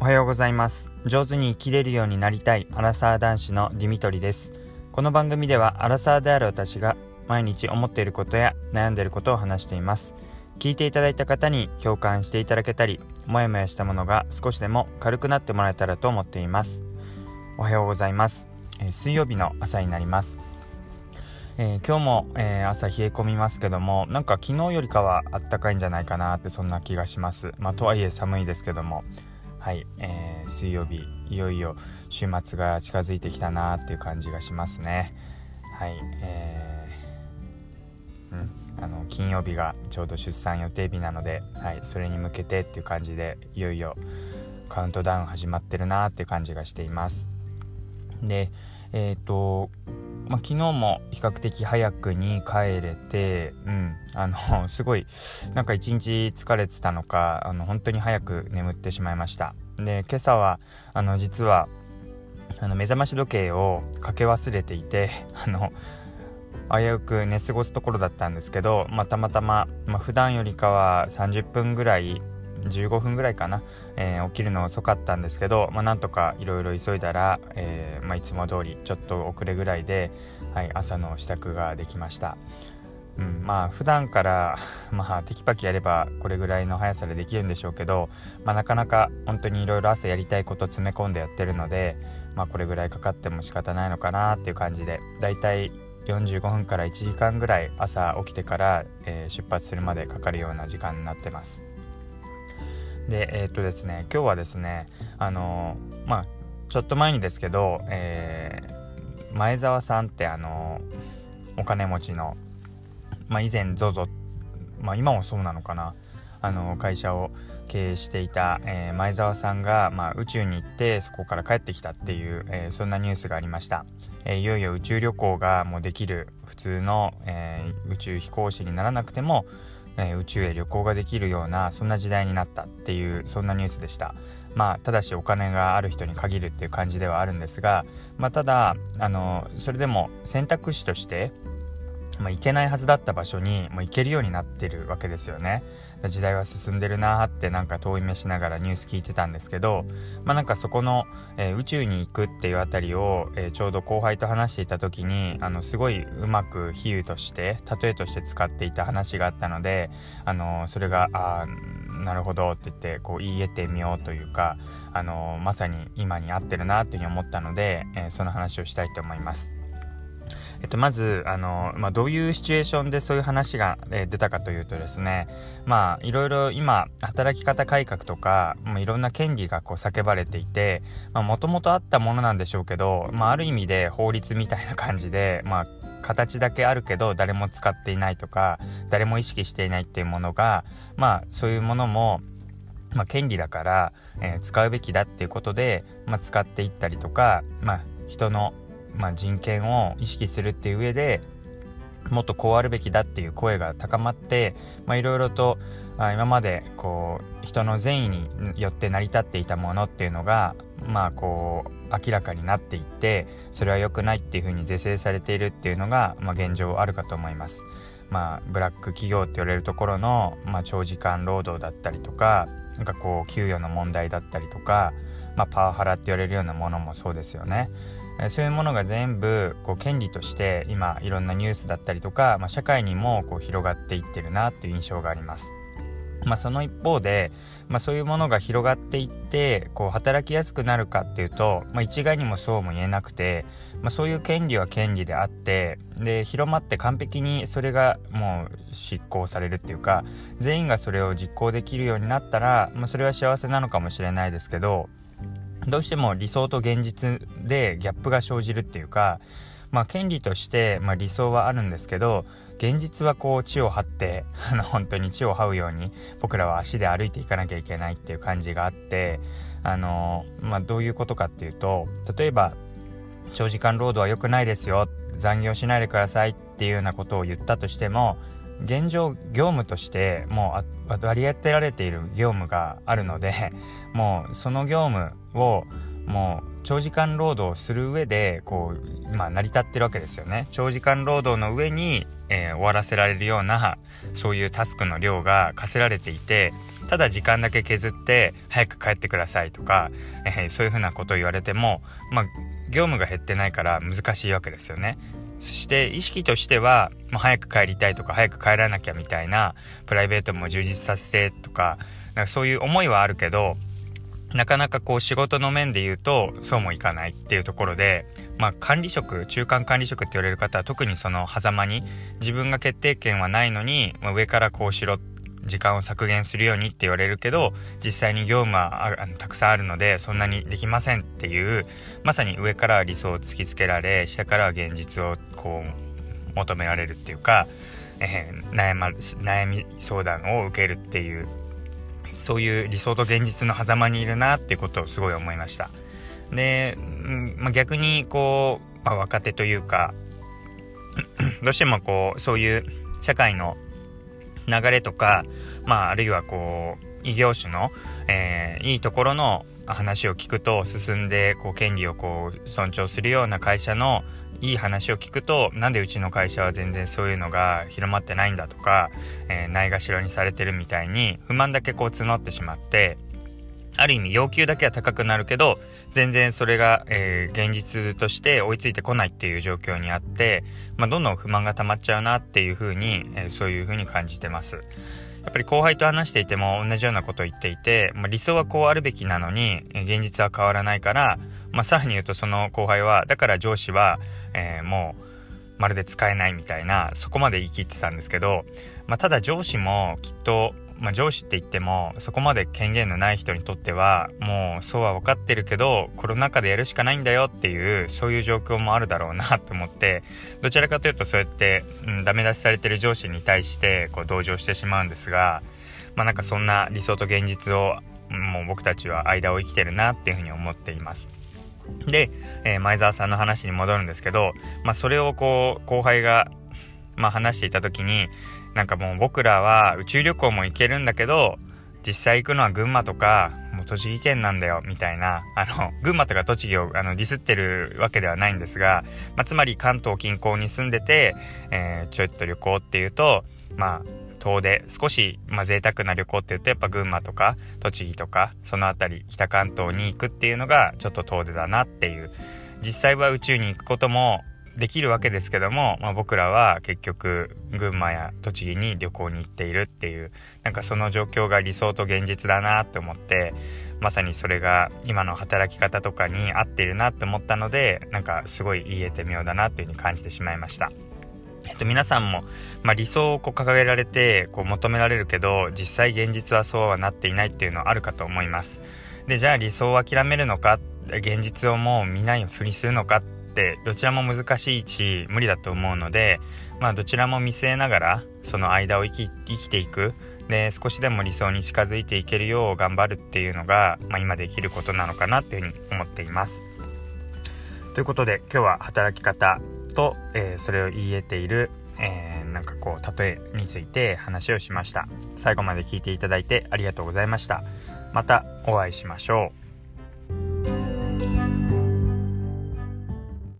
おはようございます。上手に生きれるようになりたいアラサー男子のディミトリです。この番組ではアラサーである私が毎日思っていることや悩んでいることを話しています。聞いていただいた方に共感していただけたりもやもやしたものが少しでも軽くなってもらえたらと思っています。おはようございます、えー、水曜日の朝になります。えー、今日も、えー、朝冷え込みますけどもなんか昨日よりかはあったかいんじゃないかなってそんな気がします。まあとはいえ寒いですけども。はい、えー、水曜日いよいよ週末が近づいてきたなっていう感じがしますね。はいえー、うんあの金曜日がちょうど出産予定日なので、はい、それに向けてっていう感じでいよいよカウントダウン始まってるなっていう感じがしています。でえっ、ー、とまあ、昨日も比較的早くに帰れて、うん、あの、すごい、なんか一日疲れてたのか、あの、本当に早く眠ってしまいました。で、今朝は、あの、実は、あの、目覚まし時計をかけ忘れていて、あの、危うく寝過ごすところだったんですけど、まあ、たまたま、まあ、普段よりかは30分ぐらい15分ぐらいかな、えー、起きるの遅かったんですけど、まあ、なんとかいろいろ急いだら、えー、まあ、いつも通りちょっと遅れぐらいで、はい、朝の支度ができました。うん、まあ普段から、まあ、テキパキやればこれぐらいの速さでできるんでしょうけど、まあ、なかなか本当にいろいろ朝やりたいこと詰め込んでやってるので、まあ、これぐらいかかっても仕方ないのかなっていう感じでだいたい45分から1時間ぐらい朝起きてから、えー、出発するまでかかるような時間になってます。でえー、っとですね今日はですねあの、まあちょっと前にですけど、えー、前澤さんってあのお金持ちの、まあ、以前 ZOZO、まあ、今もそうなのかなあの会社を経営していた、えー、前澤さんが、まあ、宇宙に行ってそこから帰ってきたっていう、えー、そんなニュースがありました、えー、いよいよ宇宙旅行がもうできる普通の、え宇宙飛行士にならなくてもえー、宇宙へ旅行ができるようなそんな時代になったっていうそんなニュースでした。まあただしお金がある人に限るっていう感じではあるんですが、まあ、ただあのそれでも選択肢としてまあ、行けないはずだった場所にもう行けるようになってるわけですよね。時代は進んでるなーってなんか遠い目しながらニュース聞いてたんですけど、まあなんかそこの、えー、宇宙に行くっていうあたりを、えー、ちょうど後輩と話していた時に、あの、すごいうまく比喩として、例えとして使っていた話があったので、あのそれが、ああなるほどって言ってこう言い得てみようというか、あのまさに今に合ってるなというふうに思ったので、えー、その話をしたいと思います。えっと、まず、あの、まあ、どういうシチュエーションでそういう話が、えー、出たかというとですね、まあ、いろいろ今、働き方改革とか、まあ、いろんな権利がこう叫ばれていて、まあ、もともとあったものなんでしょうけど、まあ、ある意味で法律みたいな感じで、まあ、形だけあるけど、誰も使っていないとか、誰も意識していないっていうものが、まあ、そういうものも、まあ、権利だから、えー、使うべきだっていうことで、まあ、使っていったりとか、まあ、人のまあ、人権を意識するっていう上でもっとこうあるべきだっていう声が高まっていろいろと今までこう人の善意によって成り立っていたものっていうのがまあこう明らかになっていってそれは良くないっていうふうに是正されているっていうのが、まあ、現状あるかと思います。まあ、ブラック企業って言われるところの、まあ、長時間労働だったりとかなんかこう給与の問題だったりとか、まあ、パワハラって言われるようなものもそうですよね。そういうものが全部こう権利として今いろんなニュースだったりとか、まあ、社会にもこう広がっていってるなっていう印象があります。まあ、その一方で、まあ、そういうものが広がっていってこう働きやすくなるかっていうと、まあ、一概にもそうも言えなくて、まあ、そういう権利は権利であってで広まって完璧にそれがもう執行されるっていうか全員がそれを実行できるようになったら、まあ、それは幸せなのかもしれないですけどどうしても理想と現実でギャップが生じるっていうか、まあ、権利として、まあ、理想はあるんですけど現実はこう地を張って あの本当に地を這うように僕らは足で歩いていかなきゃいけないっていう感じがあってあの、まあ、どういうことかっていうと例えば長時間労働は良くないですよ。残業しないでくださいっていうようなことを言ったとしても現状業務としてもう割り当てられている業務があるので もうその業務をもう長時間労働する上でこう、まあ、成り立ってるわけですよね長時間労働の上に、えー、終わらせられるようなそういうタスクの量が課せられていてただ時間だけ削って早く帰ってくださいとか、えー、そういうふうなことを言われても、まあ、業務が減ってないから難しいわけですよね。そして意識としては、もう、早く帰りたいとか早く帰らなきゃみたいなプライベートも充実させてとかなんかそういう思いはあるけどなかなかこう仕事の面で言うとそうもいかないっていうところで、まあ、管理職中間管理職って言われる方は特にその狭間に自分が決定権はないのに、まあ、上からこうしろ時間を削減するようにって言われるけど実際に業務はあのたくさんあるのでそんなにできませんっていうまさに上からは理想を突きつけられ下からは現実をこう求められるっていうか、えー、悩ま悩み相談を受けるっていうそういう理想と現実の狭間にいるなっていうことをすごい思いました。で、まあ、逆にこう、まあ、若手というかどうしてもこうそういう社会の流れとか、まあ、あるいはこう異業種の、えー、いいところの話を聞くと進んでこう権利をこう尊重するような会社のいい話を聞くとなんでうちの会社は全然そういうのが広まってないんだとか、えー、ないがしろにされてるみたいに不満だけこう募ってしまってある意味要求だけは高くなるけど全然それが、えー、現実として追いついてこないっていう状況にあって、まあ、どんどん不満が溜まっちゃうなっていうふうに、えー、そういうふうに感じてます。やっぱり後輩と話していても同じようなことを言っていて、まあ、理想はこうあるべきなのに現実は変わらないから、まあ、さらに言うとその後輩はだから上司は、えー、もうまるで使えないみたいなそこまで言い切ってたんですけど、まあ、ただ上司もきっとまあ、上司って言ってもそこまで権限のない人にとってはもうそうは分かってるけどコロナ禍でやるしかないんだよっていうそういう状況もあるだろうなと思ってどちらかというとそうやって、うん、ダメ出しされてる上司に対してこう同情してしまうんですがまあなんかそんな理想と現実をもう僕たちは間を生きてるなっていうふうに思っています。で、えー、前澤さんの話に戻るんですけど、まあ、それをこう後輩がまあ、話していた時になんかもう僕らは宇宙旅行も行けるんだけど実際行くのは群馬とかもう栃木県なんだよみたいな。あの群馬とか栃木をあのディスってるわけではないんですが、まあ、つまり関東近郊に住んでて、えー、ちょっと旅行っていうとまあ遠出少し、まあ、贅沢な旅行っていうとやっぱ群馬とか栃木とかその辺り北関東に行くっていうのがちょっと遠出だなっていう。実際は宇宙に行くこともできるわけですけども、まあ、僕らは結局群馬や栃木に旅行に行っているっていうなんかその状況が理想と現実だなって思ってまさにそれが今の働き方とかに合っているなって思ったのでなんかすごい言えて妙だなっていうふうに感じてしまいました。えっと、皆さんも、まあ、理想をこう掲げられてこう求められるけど実際現実はそうはなっていないっていうのはあるかと思いますでじゃあ理想を諦めるのか現実をもう見ないふりするのかってどちらも難しいし無理だと思うので、まあ、どちらも見据えながらその間を生き生きていく。で少しでも理想に近づいていけるよう頑張るっていうのが、まあ、今できることなのかなっていうふうに思っています。ということで今日は働き方と、えー、それを言い得ている、えー、なんかこう例えについて話をしました。最後まで聞いていただいてありがとうございました。またお会いしましょう。